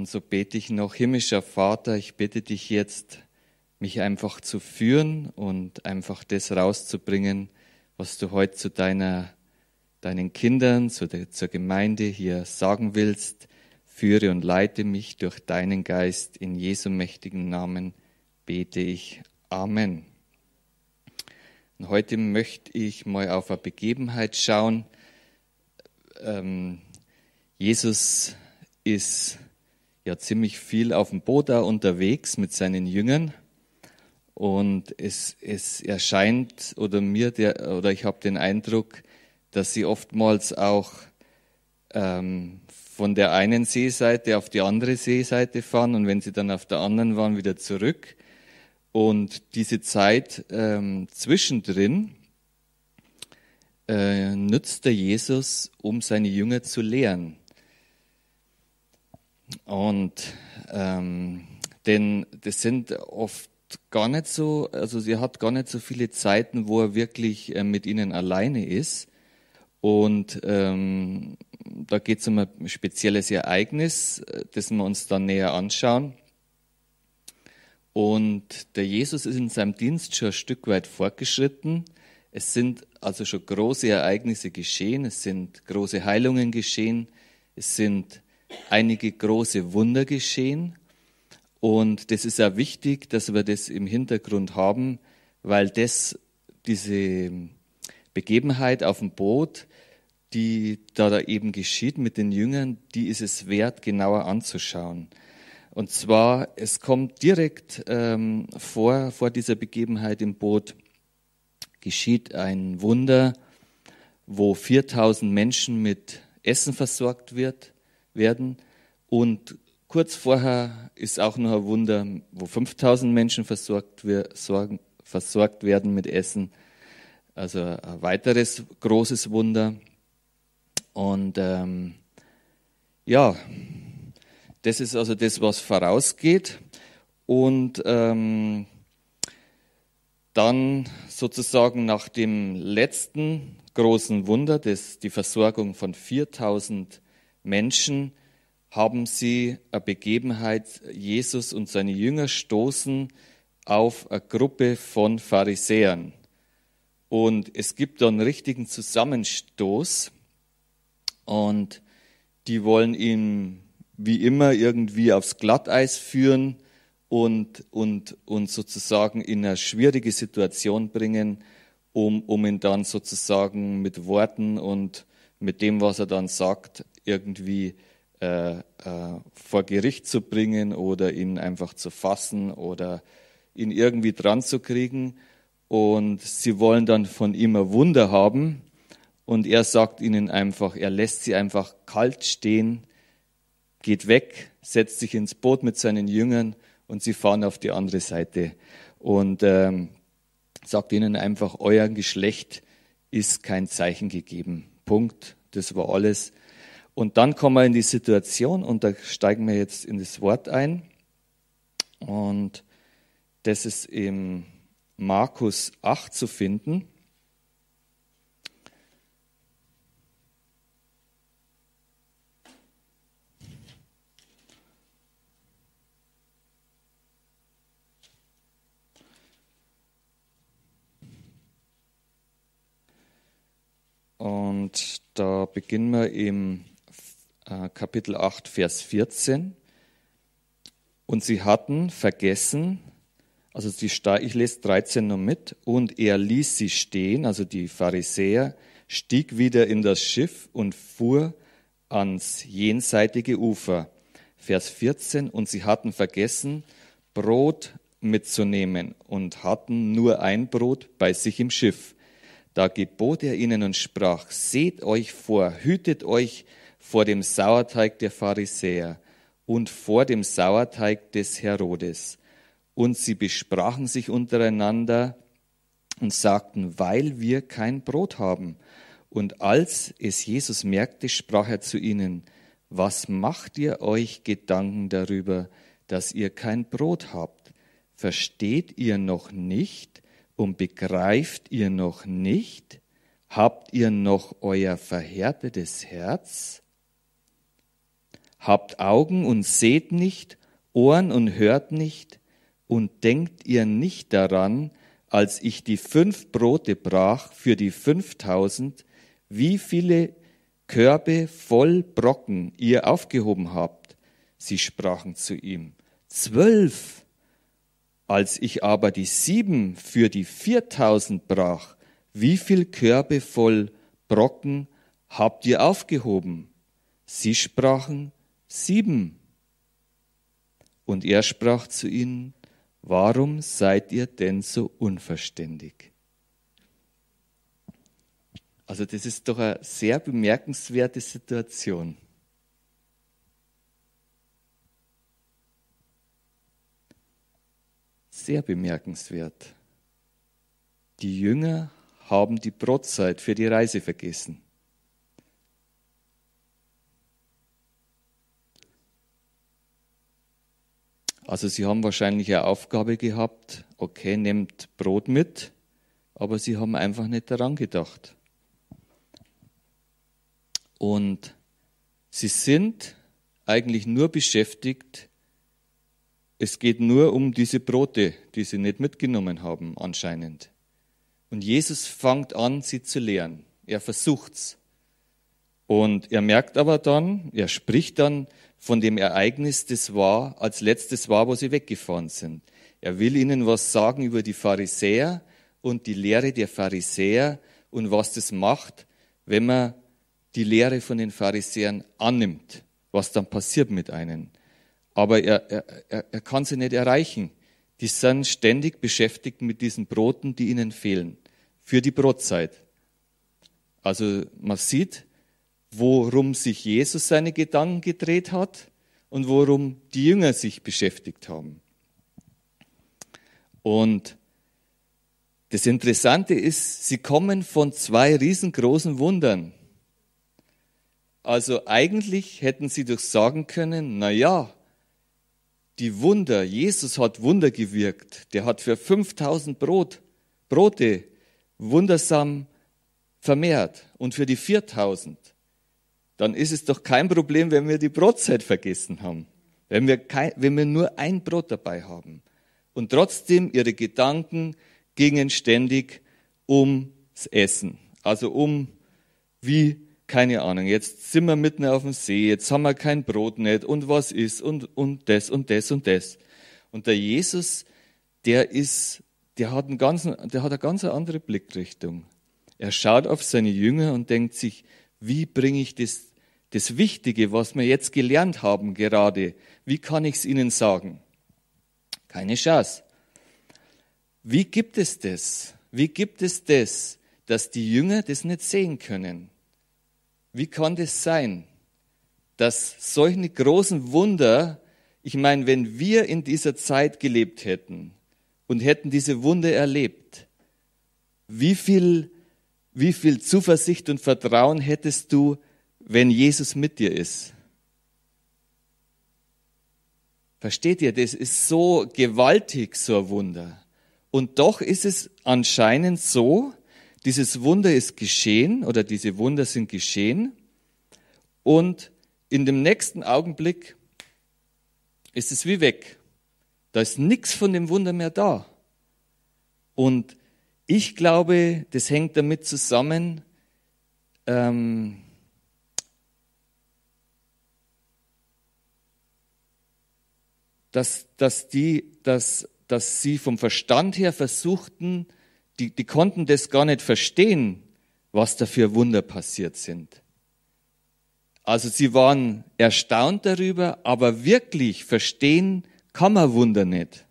Und so bete ich noch, himmlischer Vater, ich bitte dich jetzt, mich einfach zu führen und einfach das rauszubringen, was du heute zu deiner, deinen Kindern, zu der, zur Gemeinde hier sagen willst. Führe und leite mich durch deinen Geist. In Jesu mächtigen Namen bete ich. Amen. Und heute möchte ich mal auf eine Begebenheit schauen. Ähm, Jesus ist ja ziemlich viel auf dem Boot da unterwegs mit seinen Jüngern. Und es, es erscheint, oder mir, der, oder ich habe den Eindruck, dass sie oftmals auch ähm, von der einen Seeseite auf die andere Seeseite fahren und wenn sie dann auf der anderen waren, wieder zurück. Und diese Zeit ähm, zwischendrin äh, nützt der Jesus, um seine Jünger zu lehren. Und ähm, denn das sind oft gar nicht so, also sie hat gar nicht so viele Zeiten, wo er wirklich äh, mit ihnen alleine ist. Und ähm, da geht es um ein spezielles Ereignis, äh, das wir uns dann näher anschauen. Und der Jesus ist in seinem Dienst schon ein Stück weit fortgeschritten. Es sind also schon große Ereignisse geschehen, es sind große Heilungen geschehen, es sind einige große Wunder geschehen. Und das ist auch wichtig, dass wir das im Hintergrund haben, weil das, diese Begebenheit auf dem Boot, die da, da eben geschieht mit den Jüngern, die ist es wert, genauer anzuschauen. Und zwar, es kommt direkt ähm, vor, vor dieser Begebenheit im Boot, geschieht ein Wunder, wo 4000 Menschen mit Essen versorgt wird, werden. Und kurz vorher ist auch noch ein Wunder, wo 5000 Menschen versorgt, versorgt werden mit Essen. Also ein weiteres großes Wunder. Und ähm, ja, das ist also das, was vorausgeht. Und ähm, dann sozusagen nach dem letzten großen Wunder, das die Versorgung von 4000 Menschen, haben sie eine Begebenheit, Jesus und seine Jünger stoßen auf eine Gruppe von Pharisäern. Und es gibt da einen richtigen Zusammenstoß und die wollen ihn wie immer irgendwie aufs Glatteis führen und, und, und sozusagen in eine schwierige Situation bringen, um, um ihn dann sozusagen mit Worten und mit dem, was er dann sagt, irgendwie äh, äh, vor Gericht zu bringen oder ihn einfach zu fassen oder ihn irgendwie dran zu kriegen. Und sie wollen dann von ihm ein Wunder haben. Und er sagt ihnen einfach, er lässt sie einfach kalt stehen, geht weg, setzt sich ins Boot mit seinen Jüngern und sie fahren auf die andere Seite. Und ähm, sagt ihnen einfach, euer Geschlecht ist kein Zeichen gegeben. Punkt. Das war alles. Und dann kommen wir in die Situation und da steigen wir jetzt in das Wort ein. Und das ist im Markus 8 zu finden. Und da beginnen wir im äh, Kapitel 8, Vers 14. Und sie hatten vergessen, also die, ich lese 13 noch mit, und er ließ sie stehen, also die Pharisäer, stieg wieder in das Schiff und fuhr ans jenseitige Ufer. Vers 14, und sie hatten vergessen, Brot mitzunehmen und hatten nur ein Brot bei sich im Schiff. Da gebot er ihnen und sprach, seht euch vor, hütet euch vor dem Sauerteig der Pharisäer und vor dem Sauerteig des Herodes. Und sie besprachen sich untereinander und sagten, weil wir kein Brot haben. Und als es Jesus merkte, sprach er zu ihnen, was macht ihr euch Gedanken darüber, dass ihr kein Brot habt? Versteht ihr noch nicht und begreift ihr noch nicht? Habt ihr noch euer verhärtetes Herz? Habt Augen und seht nicht, Ohren und hört nicht, und denkt ihr nicht daran, als ich die fünf Brote brach für die fünftausend, wie viele Körbe voll Brocken ihr aufgehoben habt? Sie sprachen zu ihm, zwölf. Als ich aber die sieben für die viertausend brach, wie viel Körbe voll Brocken habt ihr aufgehoben? Sie sprachen, sieben. Und er sprach zu ihnen, warum seid ihr denn so unverständig? Also das ist doch eine sehr bemerkenswerte Situation. Sehr bemerkenswert. Die Jünger haben die Brotzeit für die Reise vergessen. Also sie haben wahrscheinlich eine Aufgabe gehabt, okay, nehmt Brot mit, aber sie haben einfach nicht daran gedacht. Und sie sind eigentlich nur beschäftigt, es geht nur um diese Brote, die sie nicht mitgenommen haben anscheinend. Und Jesus fängt an, sie zu lehren. Er versucht's. Und er merkt aber dann, er spricht dann von dem Ereignis, das war, als letztes war, wo sie weggefahren sind. Er will ihnen was sagen über die Pharisäer und die Lehre der Pharisäer und was das macht, wenn man die Lehre von den Pharisäern annimmt, was dann passiert mit einem. Aber er, er, er kann sie nicht erreichen. Die sind ständig beschäftigt mit diesen Broten, die ihnen fehlen, für die Brotzeit. Also man sieht, worum sich Jesus seine Gedanken gedreht hat und worum die Jünger sich beschäftigt haben. Und das Interessante ist, sie kommen von zwei riesengroßen Wundern. Also eigentlich hätten sie doch sagen können, na ja, die Wunder, Jesus hat Wunder gewirkt. Der hat für 5000 Brot, Brote wundersam vermehrt und für die 4000. Dann ist es doch kein Problem, wenn wir die Brotzeit vergessen haben. Wenn wir, kein, wenn wir nur ein Brot dabei haben. Und trotzdem ihre Gedanken gingen ständig ums Essen. Also um, wie keine Ahnung, jetzt sind wir mitten auf dem See, jetzt haben wir kein Brot nicht und was ist und, und das und das und das. Und der Jesus, der ist, der hat, einen ganzen, der hat eine ganz andere Blickrichtung. Er schaut auf seine Jünger und denkt sich, wie bringe ich das, das Wichtige, was wir jetzt gelernt haben gerade, wie kann ich es ihnen sagen? Keine Chance. Wie gibt es das? Wie gibt es das, dass die Jünger das nicht sehen können? Wie kann das sein, dass solche großen Wunder, ich meine, wenn wir in dieser Zeit gelebt hätten und hätten diese Wunder erlebt, wie viel, wie viel Zuversicht und Vertrauen hättest du, wenn Jesus mit dir ist? Versteht ihr, das ist so gewaltig, so ein Wunder. Und doch ist es anscheinend so, dieses Wunder ist geschehen oder diese Wunder sind geschehen und in dem nächsten Augenblick ist es wie weg. Da ist nichts von dem Wunder mehr da. Und ich glaube, das hängt damit zusammen, ähm, dass, dass, die, dass, dass sie vom Verstand her versuchten, die, die konnten das gar nicht verstehen, was da für Wunder passiert sind. Also sie waren erstaunt darüber, aber wirklich verstehen kann man Wunder nicht.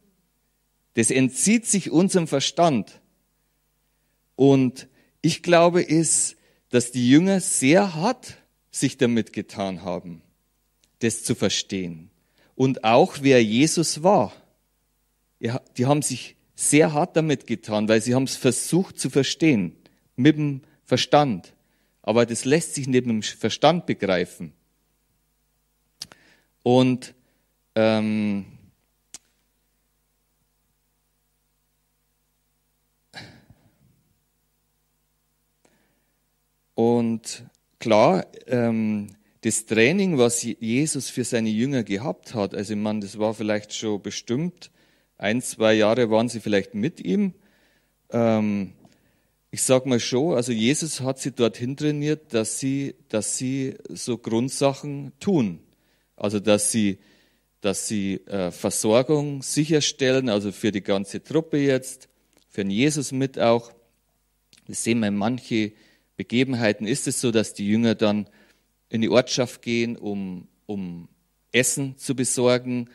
Das entzieht sich unserem Verstand. Und ich glaube ist, dass die Jünger sehr hart sich damit getan haben, das zu verstehen. Und auch wer Jesus war. Die haben sich sehr hart damit getan, weil sie haben es versucht zu verstehen, mit dem Verstand. Aber das lässt sich nicht mit dem Verstand begreifen. Und ähm, und klar, ähm, das Training, was Jesus für seine Jünger gehabt hat, also ich meine, das war vielleicht schon bestimmt, ein, zwei Jahre waren sie vielleicht mit ihm. Ähm, ich sag mal schon, also Jesus hat sie dorthin trainiert, dass sie, dass sie so Grundsachen tun. Also dass sie, dass sie äh, Versorgung sicherstellen, also für die ganze Truppe jetzt, für den Jesus mit auch. Wir sehen in manche Begebenheiten ist es so, dass die Jünger dann in die Ortschaft gehen, um, um Essen zu besorgen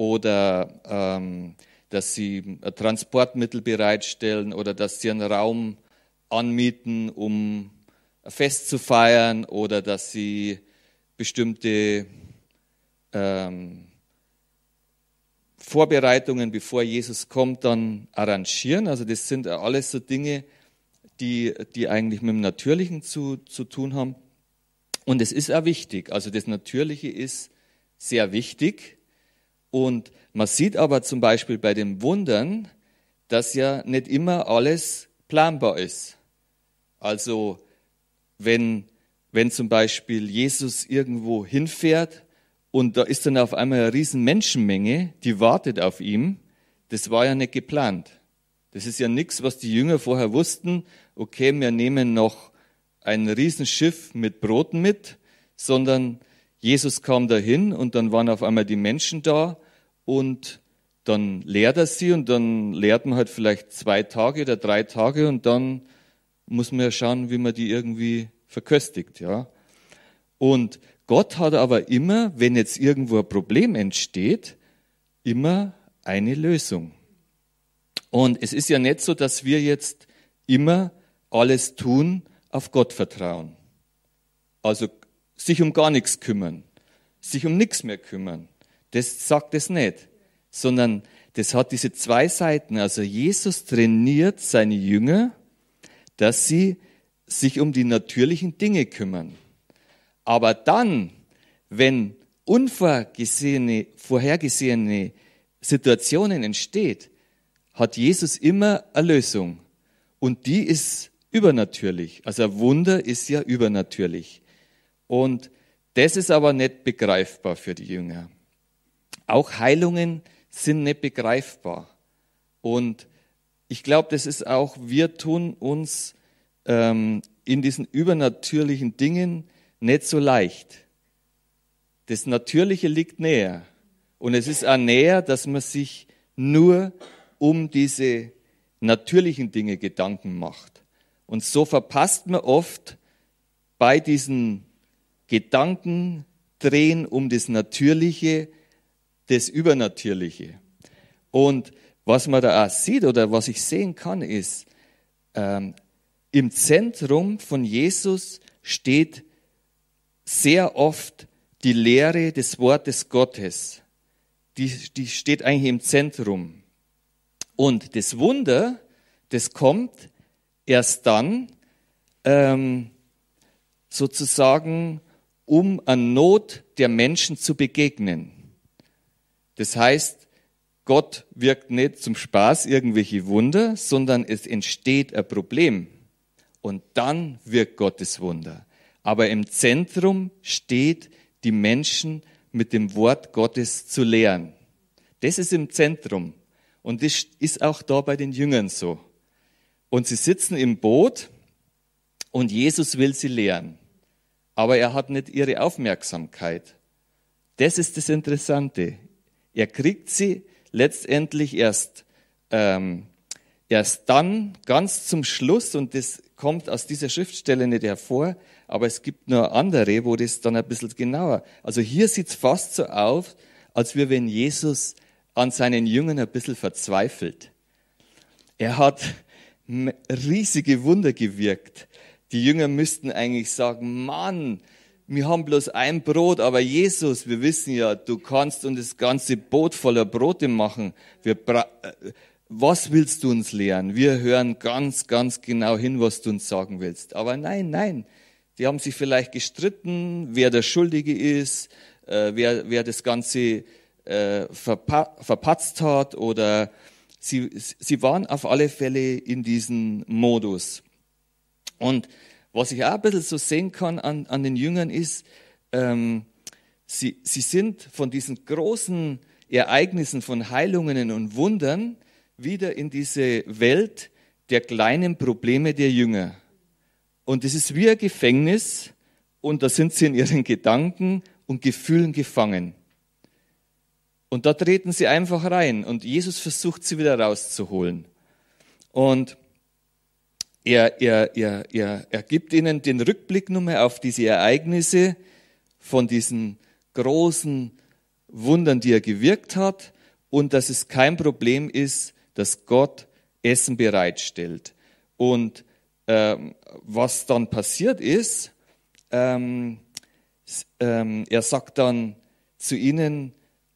oder ähm, dass sie Transportmittel bereitstellen oder dass sie einen Raum anmieten, um ein Fest zu feiern oder dass sie bestimmte ähm, Vorbereitungen, bevor Jesus kommt, dann arrangieren. Also das sind alles so Dinge, die, die eigentlich mit dem Natürlichen zu, zu tun haben. Und es ist auch wichtig. Also das Natürliche ist sehr wichtig. Und man sieht aber zum Beispiel bei den Wundern, dass ja nicht immer alles planbar ist. Also wenn, wenn zum Beispiel Jesus irgendwo hinfährt und da ist dann auf einmal eine riesen Menschenmenge, die wartet auf ihm, das war ja nicht geplant. Das ist ja nichts, was die Jünger vorher wussten, okay, wir nehmen noch ein Riesenschiff mit Broten mit, sondern Jesus kam dahin und dann waren auf einmal die Menschen da und dann lehrt er sie und dann lehrt man halt vielleicht zwei Tage oder drei Tage und dann muss man ja schauen, wie man die irgendwie verköstigt, ja. Und Gott hat aber immer, wenn jetzt irgendwo ein Problem entsteht, immer eine Lösung. Und es ist ja nicht so, dass wir jetzt immer alles tun, auf Gott vertrauen. Also sich um gar nichts kümmern, sich um nichts mehr kümmern. Das sagt es nicht, sondern das hat diese zwei Seiten. Also Jesus trainiert seine Jünger, dass sie sich um die natürlichen Dinge kümmern. Aber dann, wenn unvorgesehene, vorhergesehene Situationen entsteht, hat Jesus immer eine Lösung. Und die ist übernatürlich. Also ein Wunder ist ja übernatürlich. Und das ist aber nicht begreifbar für die Jünger. Auch Heilungen sind nicht begreifbar. Und ich glaube, das ist auch, wir tun uns ähm, in diesen übernatürlichen Dingen nicht so leicht. Das Natürliche liegt näher. Und es ist auch näher, dass man sich nur um diese natürlichen Dinge Gedanken macht. Und so verpasst man oft bei diesen Gedanken drehen um das Natürliche, das Übernatürliche. Und was man da auch sieht oder was ich sehen kann, ist, ähm, im Zentrum von Jesus steht sehr oft die Lehre des Wortes Gottes. Die, die steht eigentlich im Zentrum. Und das Wunder, das kommt erst dann ähm, sozusagen, um an Not der Menschen zu begegnen. Das heißt, Gott wirkt nicht zum Spaß irgendwelche Wunder, sondern es entsteht ein Problem. Und dann wirkt Gottes Wunder. Aber im Zentrum steht, die Menschen mit dem Wort Gottes zu lehren. Das ist im Zentrum. Und das ist auch da bei den Jüngern so. Und sie sitzen im Boot und Jesus will sie lehren. Aber er hat nicht ihre Aufmerksamkeit. Das ist das Interessante. Er kriegt sie letztendlich erst, ähm, erst dann ganz zum Schluss, und das kommt aus dieser Schriftstelle nicht hervor, aber es gibt nur andere, wo das dann ein bisschen genauer. Also hier sieht es fast so auf, als wir, wenn Jesus an seinen Jüngern ein bisschen verzweifelt. Er hat riesige Wunder gewirkt. Die Jünger müssten eigentlich sagen, Mann, wir haben bloß ein Brot, aber Jesus, wir wissen ja, du kannst uns das ganze Boot voller Brote machen. Wir äh, was willst du uns lehren? Wir hören ganz, ganz genau hin, was du uns sagen willst. Aber nein, nein. Die haben sich vielleicht gestritten, wer der Schuldige ist, äh, wer, wer das Ganze äh, verpa verpatzt hat oder sie, sie waren auf alle Fälle in diesem Modus. Und was ich auch ein bisschen so sehen kann an, an den Jüngern ist, ähm, sie, sie sind von diesen großen Ereignissen von Heilungen und Wundern wieder in diese Welt der kleinen Probleme der Jünger. Und es ist wie ein Gefängnis und da sind sie in ihren Gedanken und Gefühlen gefangen. Und da treten sie einfach rein und Jesus versucht sie wieder rauszuholen. Und er, er, er, er, er gibt ihnen den Rückblick nochmal auf diese Ereignisse von diesen großen Wundern, die er gewirkt hat und dass es kein Problem ist, dass Gott Essen bereitstellt. Und ähm, was dann passiert ist, ähm, ähm, er sagt dann zu ihnen,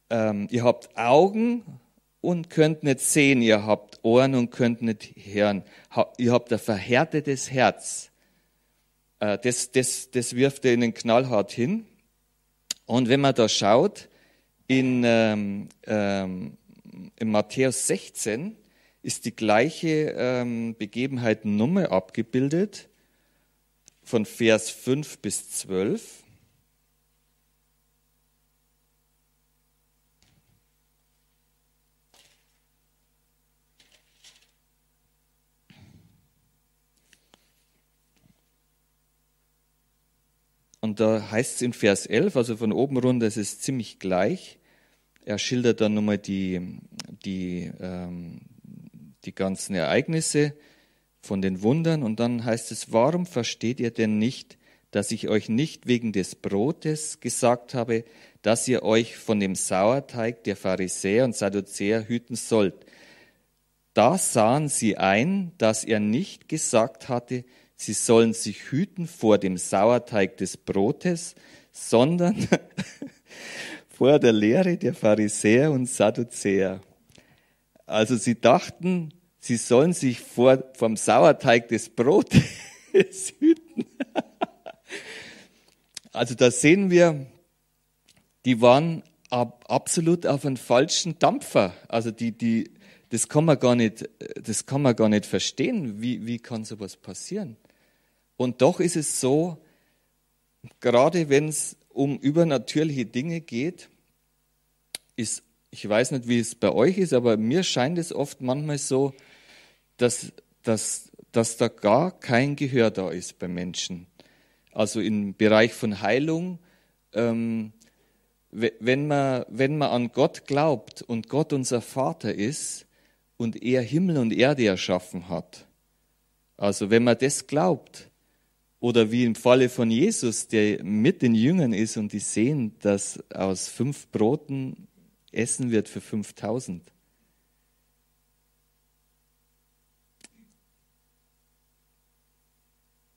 ähm, ihr habt Augen und könnt nicht sehen, ihr habt Ohren und könnt nicht hören, ihr habt ein verhärtetes Herz. Äh, das, das, das wirft er ihnen knallhart hin. Und wenn man da schaut, in, ähm, ähm, in Matthäus 16 ist die gleiche ähm, Begebenheit Nummer abgebildet, von Vers 5 bis 12. Und da heißt es in Vers 11, also von oben runter, es ist ziemlich gleich. Er schildert dann nochmal die, die, ähm, die ganzen Ereignisse von den Wundern. Und dann heißt es, warum versteht ihr denn nicht, dass ich euch nicht wegen des Brotes gesagt habe, dass ihr euch von dem Sauerteig der Pharisäer und Sadduzäer hüten sollt? Da sahen sie ein, dass er nicht gesagt hatte, sie sollen sich hüten vor dem Sauerteig des Brotes, sondern vor der Lehre der Pharisäer und Sadduzäer. Also sie dachten, sie sollen sich vor, vom Sauerteig des Brotes hüten. Also da sehen wir, die waren ab, absolut auf einen falschen Dampfer. Also die, die, das kann man gar nicht, das kann man gar nicht verstehen. Wie, wie kann sowas passieren? Und doch ist es so, gerade wenn es um übernatürliche Dinge geht, ist, ich weiß nicht, wie es bei euch ist, aber mir scheint es oft manchmal so, dass, dass, dass da gar kein Gehör da ist bei Menschen. Also im Bereich von Heilung, ähm, wenn, man, wenn man an Gott glaubt und Gott unser Vater ist und er Himmel und Erde erschaffen hat, also wenn man das glaubt, oder wie im Falle von Jesus, der mit den Jüngern ist und die sehen, dass aus fünf Broten Essen wird für 5000.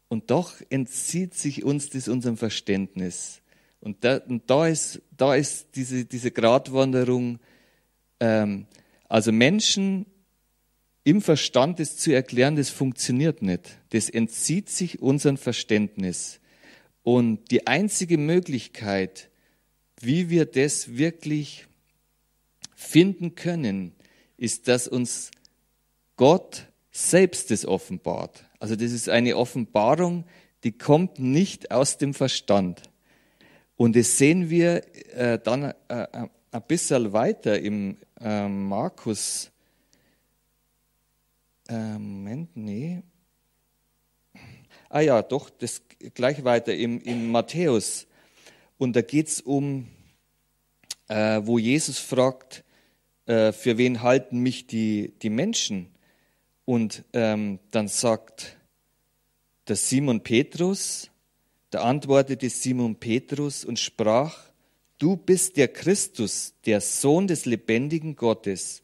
Und doch entzieht sich uns das unserem Verständnis. Und da, und da ist, da ist diese, diese Gratwanderung, ähm, also Menschen im Verstand das zu erklären, das funktioniert nicht. Das entzieht sich unserem Verständnis. Und die einzige Möglichkeit, wie wir das wirklich finden können, ist, dass uns Gott selbst das offenbart. Also das ist eine Offenbarung, die kommt nicht aus dem Verstand. Und das sehen wir äh, dann äh, äh ein bisschen weiter im äh, Markus äh, Moment, nee. Ah ja, doch, das gleich weiter im, im Matthäus. Und da geht es um, äh, wo Jesus fragt, äh, für wen halten mich die, die Menschen? Und ähm, dann sagt der Simon Petrus, da antwortete Simon Petrus und sprach, du bist der Christus, der Sohn des lebendigen Gottes.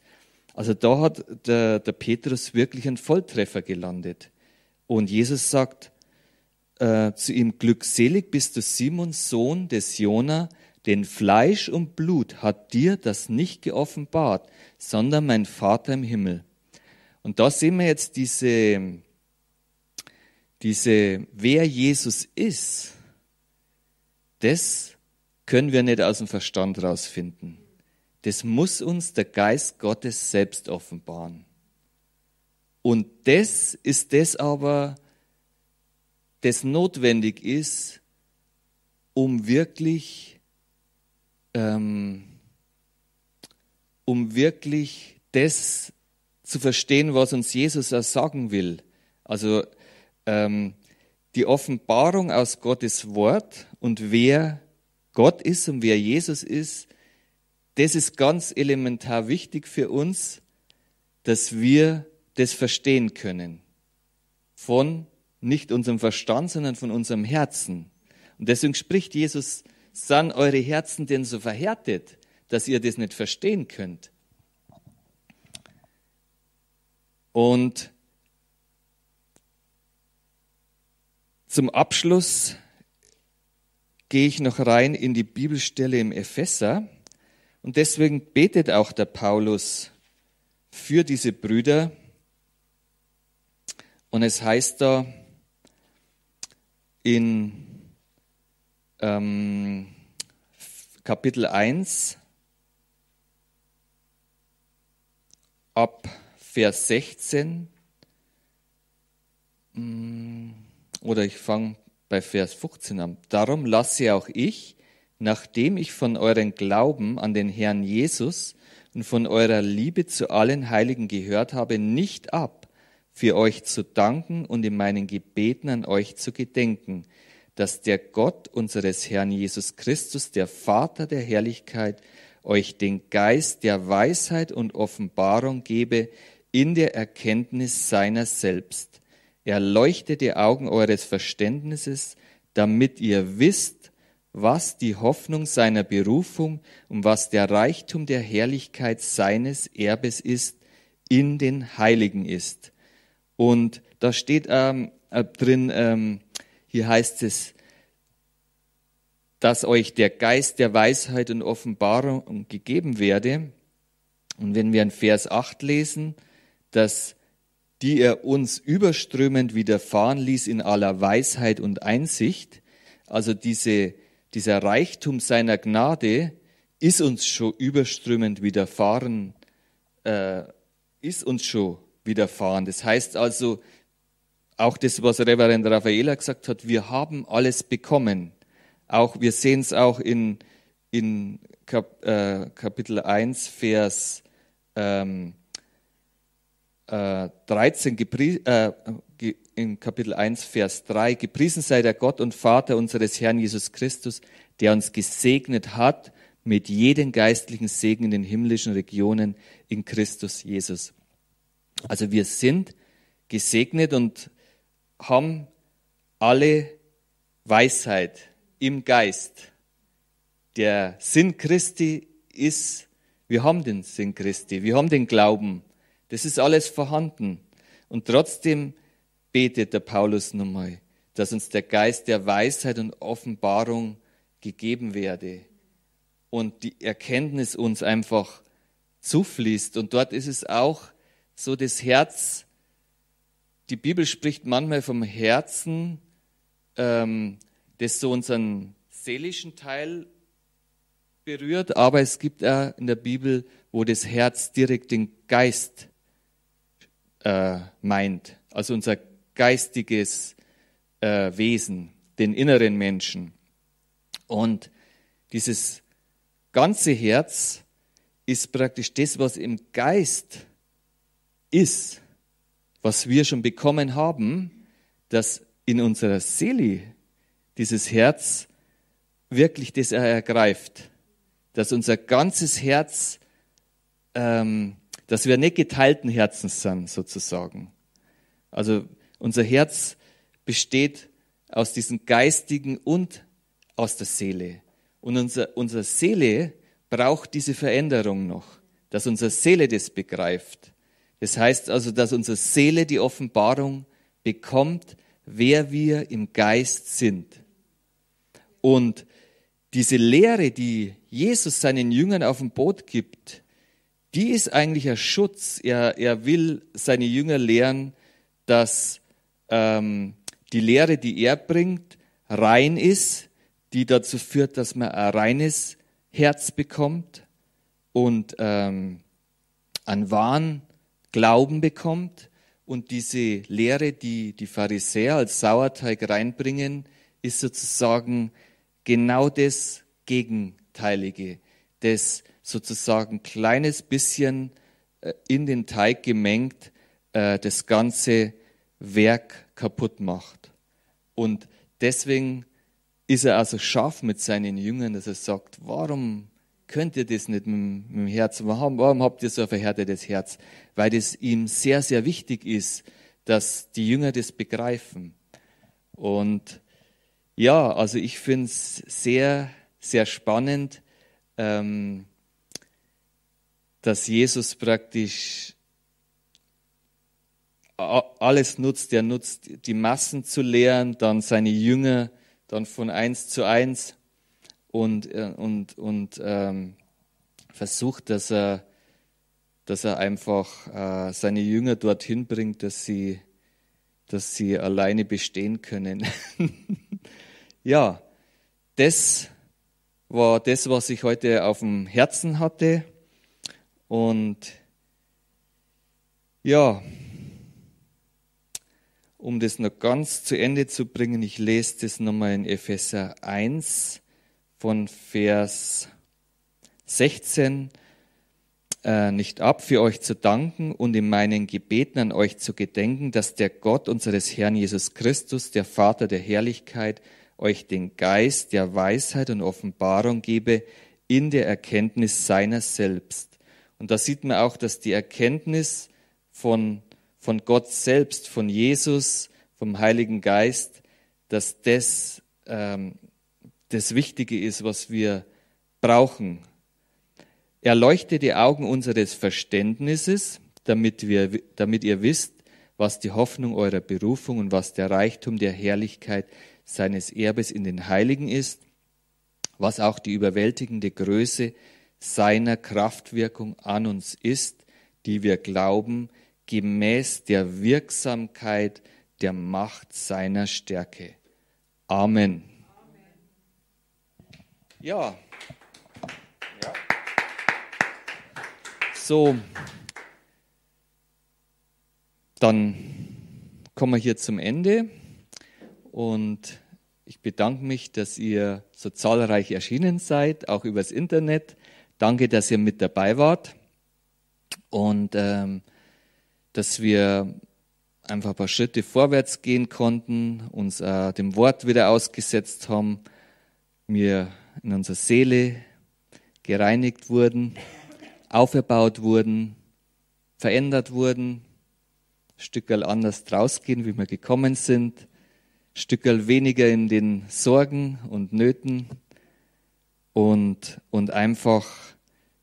Also da hat der, der Petrus wirklich einen Volltreffer gelandet. Und Jesus sagt äh, zu ihm, glückselig bist du Simon, Sohn des Jona, denn Fleisch und Blut hat dir das nicht geoffenbart, sondern mein Vater im Himmel. Und da sehen wir jetzt diese, diese, wer Jesus ist, das können wir nicht aus dem Verstand rausfinden das muss uns der Geist Gottes selbst offenbaren. Und das ist das aber, das notwendig ist, um wirklich, ähm, um wirklich das zu verstehen, was uns Jesus auch sagen will. Also ähm, die Offenbarung aus Gottes Wort und wer Gott ist und wer Jesus ist, das ist ganz elementar wichtig für uns, dass wir das verstehen können. Von nicht unserem Verstand, sondern von unserem Herzen. Und deswegen spricht Jesus, sind eure Herzen denn so verhärtet, dass ihr das nicht verstehen könnt? Und zum Abschluss gehe ich noch rein in die Bibelstelle im Epheser. Und deswegen betet auch der Paulus für diese Brüder. Und es heißt da in ähm, Kapitel 1 ab Vers 16 mm, oder ich fange bei Vers 15 an. Darum lasse auch ich, nachdem ich von euren Glauben an den Herrn Jesus und von eurer Liebe zu allen Heiligen gehört habe, nicht ab, für euch zu danken und in meinen Gebeten an euch zu gedenken, dass der Gott unseres Herrn Jesus Christus, der Vater der Herrlichkeit, euch den Geist der Weisheit und Offenbarung gebe in der Erkenntnis seiner selbst. Erleuchte die Augen eures Verständnisses, damit ihr wisst, was die Hoffnung seiner Berufung und was der Reichtum der Herrlichkeit seines Erbes ist, in den Heiligen ist. Und da steht ähm, äh, drin, ähm, hier heißt es, dass euch der Geist der Weisheit und Offenbarung gegeben werde. Und wenn wir in Vers 8 lesen, dass die er uns überströmend widerfahren ließ in aller Weisheit und Einsicht, also diese, dieser Reichtum seiner Gnade ist uns schon überströmend widerfahren, äh, ist uns schon widerfahren. Das heißt also, auch das, was Reverend Raffaela gesagt hat, wir haben alles bekommen. Auch, wir sehen es auch in, in Kap, äh, Kapitel 1, Vers ähm, äh, 13, äh, in Kapitel 1, Vers 3, gepriesen sei der Gott und Vater unseres Herrn Jesus Christus, der uns gesegnet hat mit jedem geistlichen Segen in den himmlischen Regionen in Christus Jesus. Also wir sind gesegnet und haben alle Weisheit im Geist. Der Sinn Christi ist, wir haben den Sinn Christi, wir haben den Glauben. Das ist alles vorhanden. Und trotzdem betet der Paulus nochmal, dass uns der Geist der Weisheit und Offenbarung gegeben werde und die Erkenntnis uns einfach zufließt. Und dort ist es auch so das Herz, die Bibel spricht manchmal vom Herzen, ähm, das so unseren seelischen Teil berührt, aber es gibt auch in der Bibel, wo das Herz direkt den Geist äh, meint, also unser geistiges äh, Wesen, den inneren Menschen. Und dieses ganze Herz ist praktisch das, was im Geist ist, was wir schon bekommen haben, dass in unserer Seele dieses Herz wirklich das ergreift, dass unser ganzes Herz, ähm, dass wir nicht geteilten Herzens sind, sozusagen. Also unser Herz besteht aus diesem Geistigen und aus der Seele. Und unser, unsere Seele braucht diese Veränderung noch, dass unsere Seele das begreift. Das heißt also, dass unsere Seele die Offenbarung bekommt, wer wir im Geist sind. Und diese Lehre, die Jesus seinen Jüngern auf dem Boot gibt, die ist eigentlich ein Schutz. Er, er will seine Jünger lehren, dass ähm, die Lehre, die er bringt, rein ist, die dazu führt, dass man ein reines Herz bekommt und ähm, einen wahren Glauben bekommt. Und diese Lehre, die die Pharisäer als Sauerteig reinbringen, ist sozusagen genau das Gegenteilige, das sozusagen kleines bisschen äh, in den Teig gemengt äh, das ganze Werk kaputt macht. Und deswegen ist er also scharf mit seinen Jüngern, dass er sagt, warum könnt ihr das nicht mit, mit dem Herz? Warum, warum habt ihr so ein verhärtetes Herz? Weil es ihm sehr, sehr wichtig ist, dass die Jünger das begreifen. Und ja, also ich finde es sehr, sehr spannend, ähm, dass Jesus praktisch alles nutzt. Er nutzt die Massen zu lehren, dann seine Jünger, dann von eins zu eins und, äh, und, und ähm, versucht, dass er, dass er einfach äh, seine Jünger dorthin bringt, dass sie, dass sie alleine bestehen können. ja, das war das, was ich heute auf dem Herzen hatte. Und ja, um das noch ganz zu Ende zu bringen, ich lese das nochmal in Epheser 1 von Vers 16 äh, nicht ab, für euch zu danken und in meinen Gebeten an euch zu gedenken, dass der Gott unseres Herrn Jesus Christus, der Vater der Herrlichkeit, euch den Geist der Weisheit und Offenbarung gebe in der Erkenntnis seiner selbst. Und da sieht man auch, dass die Erkenntnis von von Gott selbst, von Jesus, vom Heiligen Geist, dass das ähm, das Wichtige ist, was wir brauchen. Erleuchte die Augen unseres Verständnisses, damit, wir, damit ihr wisst, was die Hoffnung eurer Berufung und was der Reichtum der Herrlichkeit seines Erbes in den Heiligen ist, was auch die überwältigende Größe seiner Kraftwirkung an uns ist, die wir glauben, gemäß der Wirksamkeit der Macht seiner Stärke. Amen. Ja. ja. So, dann kommen wir hier zum Ende und ich bedanke mich, dass ihr so zahlreich erschienen seid, auch übers Internet. Danke, dass ihr mit dabei wart. Und ähm, dass wir einfach ein paar Schritte vorwärts gehen konnten, uns äh, dem Wort wieder ausgesetzt haben, wir in unserer Seele gereinigt wurden, auferbaut wurden, verändert wurden, Stückel anders rausgehen, wie wir gekommen sind, Stückel weniger in den Sorgen und Nöten und, und einfach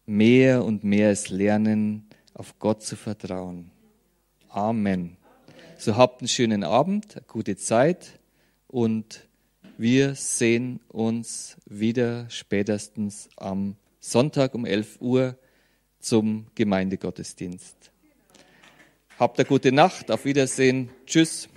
mehr und mehr es lernen, auf Gott zu vertrauen. Amen. So habt einen schönen Abend, eine gute Zeit und wir sehen uns wieder spätestens am Sonntag um 11 Uhr zum Gemeindegottesdienst. Habt eine gute Nacht, auf Wiedersehen, tschüss.